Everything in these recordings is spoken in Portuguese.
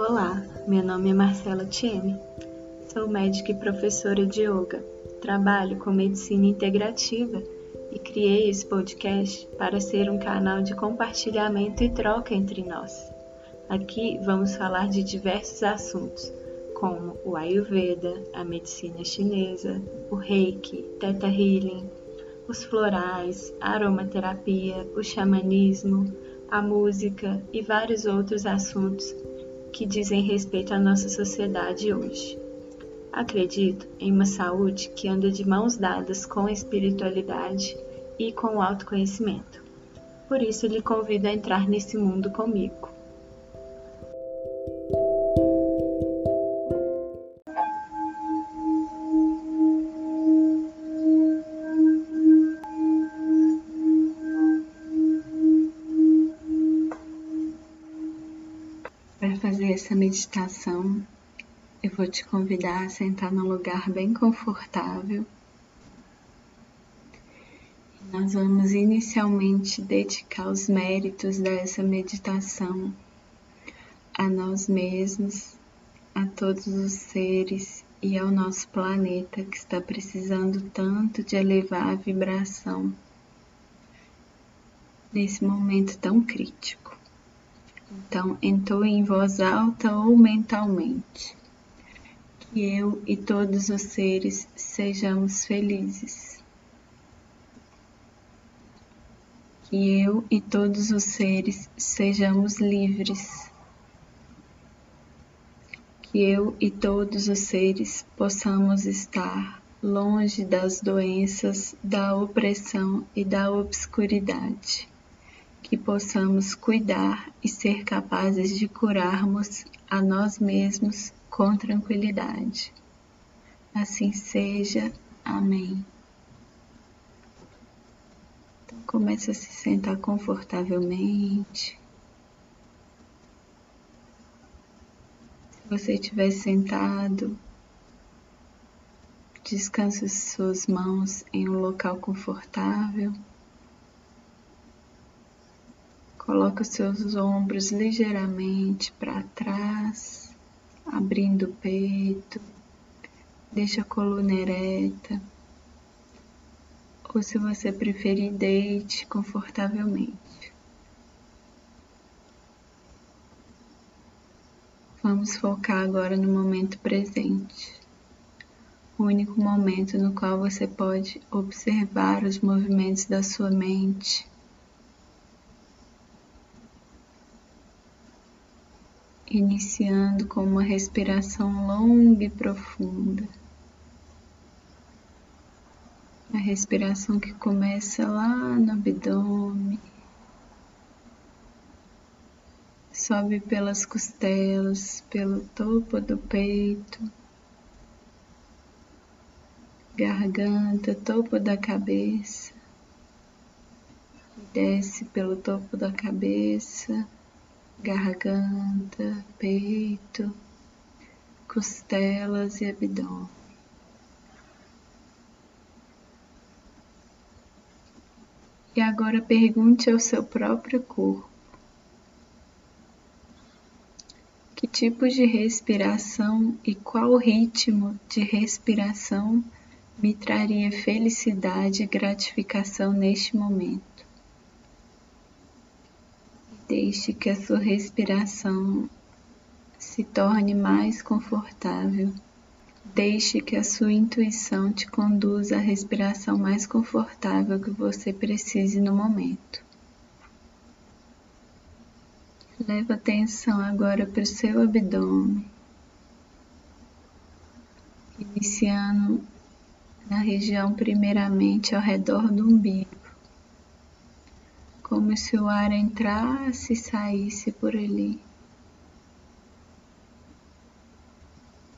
Olá, meu nome é Marcela Tieme. Sou médica e professora de yoga. Trabalho com medicina integrativa e criei esse podcast para ser um canal de compartilhamento e troca entre nós. Aqui vamos falar de diversos assuntos, como o Ayurveda, a medicina chinesa, o Reiki, Theta Healing, os florais, a aromaterapia, o xamanismo, a música e vários outros assuntos que dizem respeito à nossa sociedade hoje. Acredito em uma saúde que anda de mãos dadas com a espiritualidade e com o autoconhecimento. Por isso, lhe convido a entrar nesse mundo comigo. Para fazer essa meditação, eu vou te convidar a sentar num lugar bem confortável. Nós vamos inicialmente dedicar os méritos dessa meditação a nós mesmos, a todos os seres e ao nosso planeta que está precisando tanto de elevar a vibração nesse momento tão crítico. Então, entoe em voz alta ou mentalmente. Que eu e todos os seres sejamos felizes. Que eu e todos os seres sejamos livres. Que eu e todos os seres possamos estar longe das doenças, da opressão e da obscuridade que possamos cuidar e ser capazes de curarmos a nós mesmos com tranquilidade. Assim seja. Amém. Então comece a se sentar confortavelmente. Se você estiver sentado, descanse suas mãos em um local confortável. Os seus ombros ligeiramente para trás, abrindo o peito. Deixa a coluna ereta. Ou se você preferir, deite confortavelmente. Vamos focar agora no momento presente. O único momento no qual você pode observar os movimentos da sua mente iniciando com uma respiração longa e profunda. A respiração que começa lá no abdômen, sobe pelas costelas, pelo topo do peito, garganta, topo da cabeça, desce pelo topo da cabeça garganta, peito, costelas e abdômen. E agora pergunte ao seu próprio corpo: que tipo de respiração e qual ritmo de respiração me traria felicidade e gratificação neste momento? Deixe que a sua respiração se torne mais confortável. Deixe que a sua intuição te conduza à respiração mais confortável que você precise no momento. Leva atenção agora para o seu abdômen, iniciando na região primeiramente ao redor do umbigo como se o ar entrasse e saísse por ali.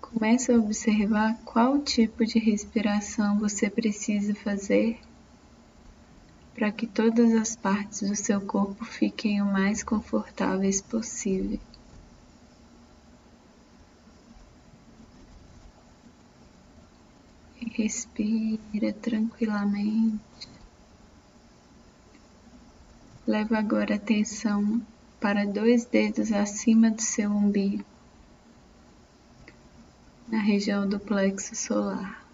Comece a observar qual tipo de respiração você precisa fazer para que todas as partes do seu corpo fiquem o mais confortáveis possível. Respira tranquilamente. Leva agora atenção para dois dedos acima do seu umbigo, na região do plexo solar.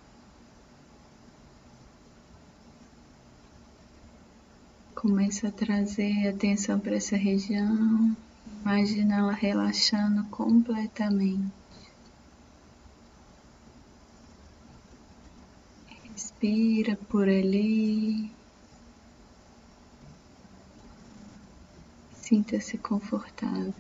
Começa a trazer atenção para essa região, imagina ela relaxando completamente. Respira por ali. Sinta-se confortável.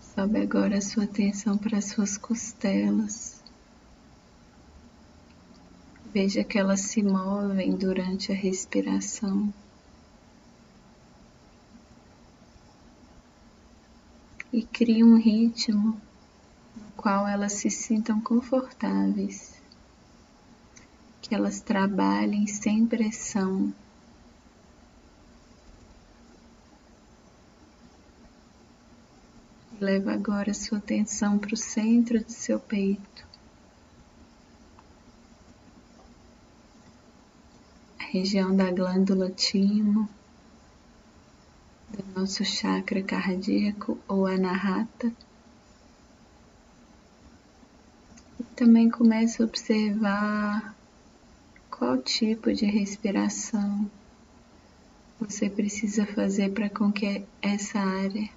Sobe agora a sua atenção para as suas costelas. Veja que elas se movem durante a respiração. E crie um ritmo no qual elas se sintam confortáveis, que elas trabalhem sem pressão. Leva agora sua atenção para o centro do seu peito. região da glândula timo, do nosso chakra cardíaco ou anahata. E também comece a observar qual tipo de respiração você precisa fazer para com que essa área?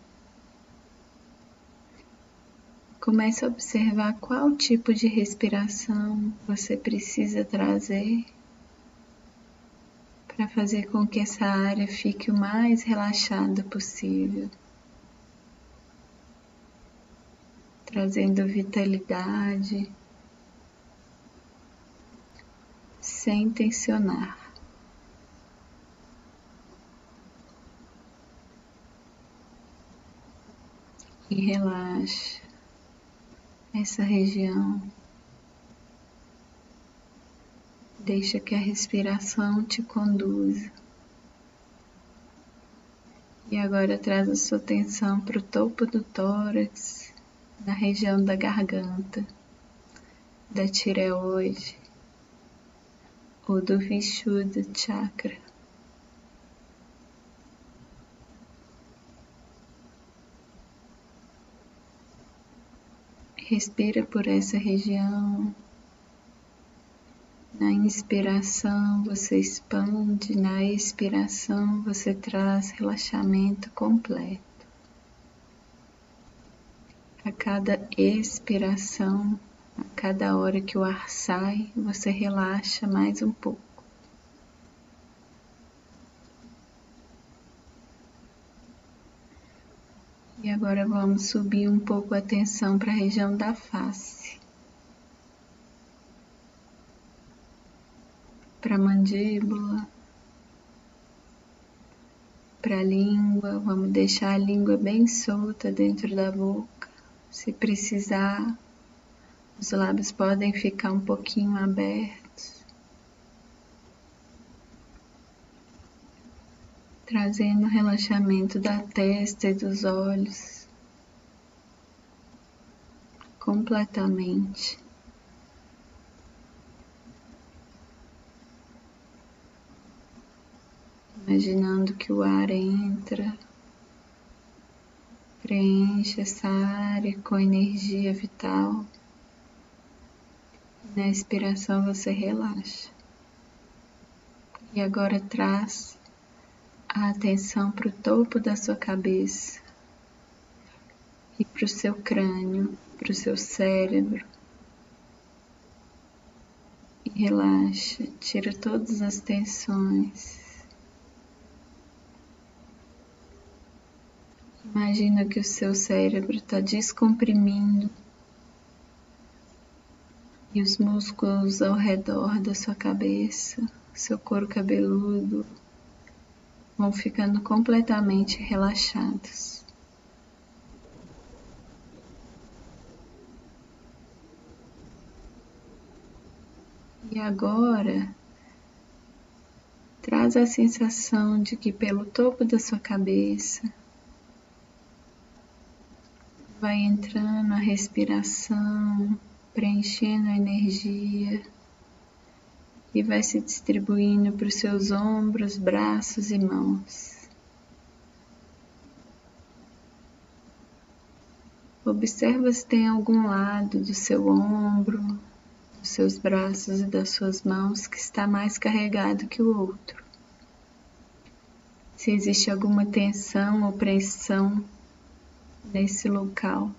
Comece a observar qual tipo de respiração você precisa trazer para fazer com que essa área fique o mais relaxada possível, trazendo vitalidade, sem tensionar. E relaxa essa região. Deixa que a respiração te conduza. E agora traz a sua atenção para o topo do tórax, na região da garganta, da tireoide ou do Vishuddha Chakra. Respira por essa região na inspiração você expande, na expiração você traz relaxamento completo. A cada expiração, a cada hora que o ar sai, você relaxa mais um pouco. E agora vamos subir um pouco a atenção para a região da face. para a mandíbula, para a língua. Vamos deixar a língua bem solta dentro da boca. Se precisar, os lábios podem ficar um pouquinho abertos. Trazendo relaxamento da testa e dos olhos completamente. imaginando que o ar entra, preenche essa área com energia vital. Na expiração você relaxa. E agora traz a atenção para o topo da sua cabeça e para o seu crânio, para o seu cérebro. E relaxa, tira todas as tensões. Imagina que o seu cérebro está descomprimindo e os músculos ao redor da sua cabeça, seu couro cabeludo, vão ficando completamente relaxados. E agora, traz a sensação de que pelo topo da sua cabeça vai entrando a respiração, preenchendo a energia e vai se distribuindo para os seus ombros, braços e mãos. Observa se tem algum lado do seu ombro, dos seus braços e das suas mãos que está mais carregado que o outro. Se existe alguma tensão ou pressão nesse local.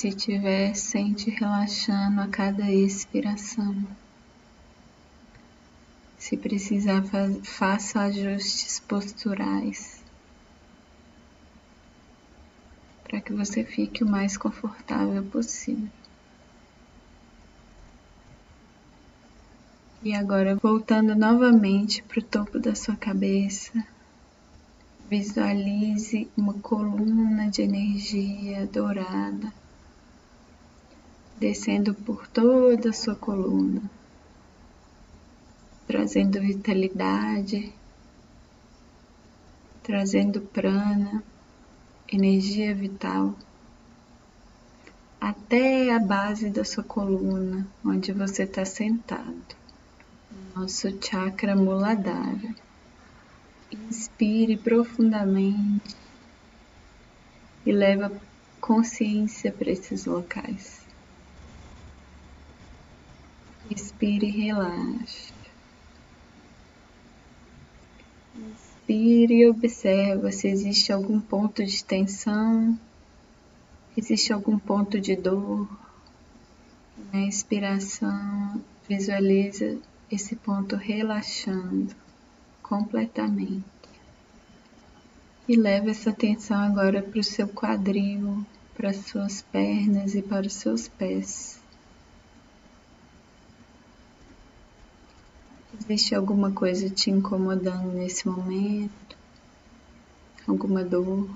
Se tiver, sente relaxando a cada expiração. Se precisar, faça ajustes posturais para que você fique o mais confortável possível. E agora, voltando novamente para o topo da sua cabeça, visualize uma coluna de energia dourada descendo por toda a sua coluna trazendo vitalidade, trazendo prana, energia vital, até a base da sua coluna, onde você está sentado, nosso chakra muladhara. Inspire profundamente e leva consciência para esses locais. Inspire e relaxe. Inspire e observa se existe algum ponto de tensão, existe algum ponto de dor. Na expiração, visualiza esse ponto relaxando completamente. E leva essa atenção agora para o seu quadril, para as suas pernas e para os seus pés. Existe alguma coisa te incomodando nesse momento? Alguma dor?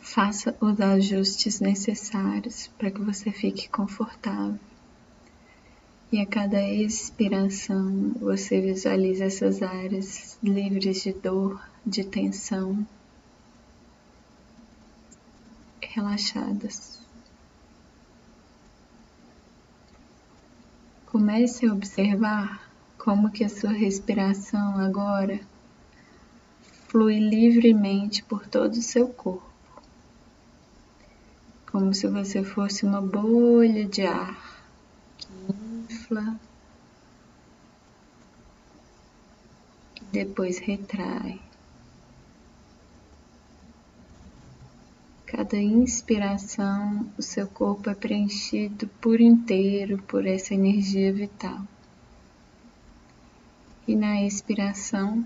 Faça os ajustes necessários para que você fique confortável. E a cada expiração você visualiza essas áreas livres de dor, de tensão, relaxadas. Comece a observar como que a sua respiração agora flui livremente por todo o seu corpo, como se você fosse uma bolha de ar que infla e depois retrai. Cada inspiração, o seu corpo é preenchido por inteiro por essa energia vital. E na expiração,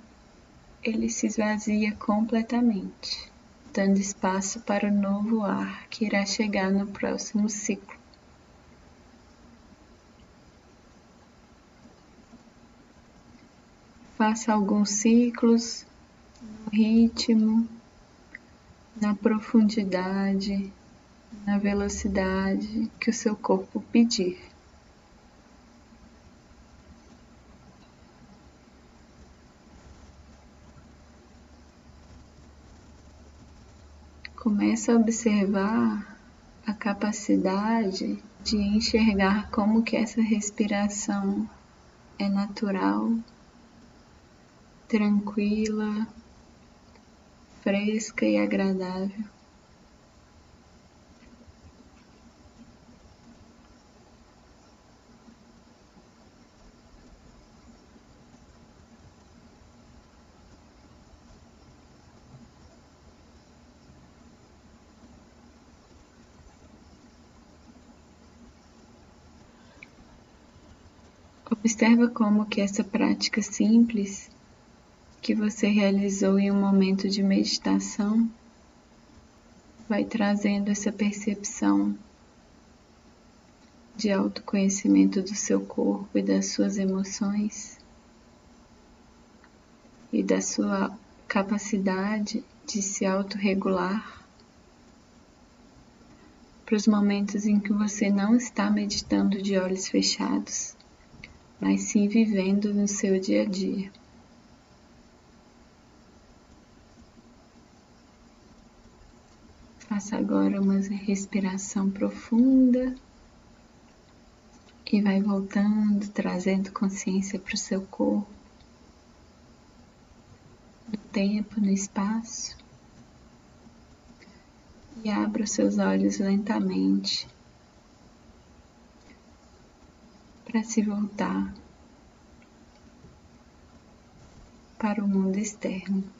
ele se esvazia completamente, dando espaço para o novo ar que irá chegar no próximo ciclo. Faça alguns ciclos no ritmo na profundidade, na velocidade que o seu corpo pedir. Começa a observar a capacidade de enxergar como que essa respiração é natural, tranquila, fresca e agradável. Observa como que essa prática simples que você realizou em um momento de meditação vai trazendo essa percepção de autoconhecimento do seu corpo e das suas emoções e da sua capacidade de se autorregular para os momentos em que você não está meditando de olhos fechados, mas sim vivendo no seu dia a dia. Faça agora uma respiração profunda e vai voltando, trazendo consciência para o seu corpo, no tempo, no espaço. E abra os seus olhos lentamente para se voltar para o mundo externo.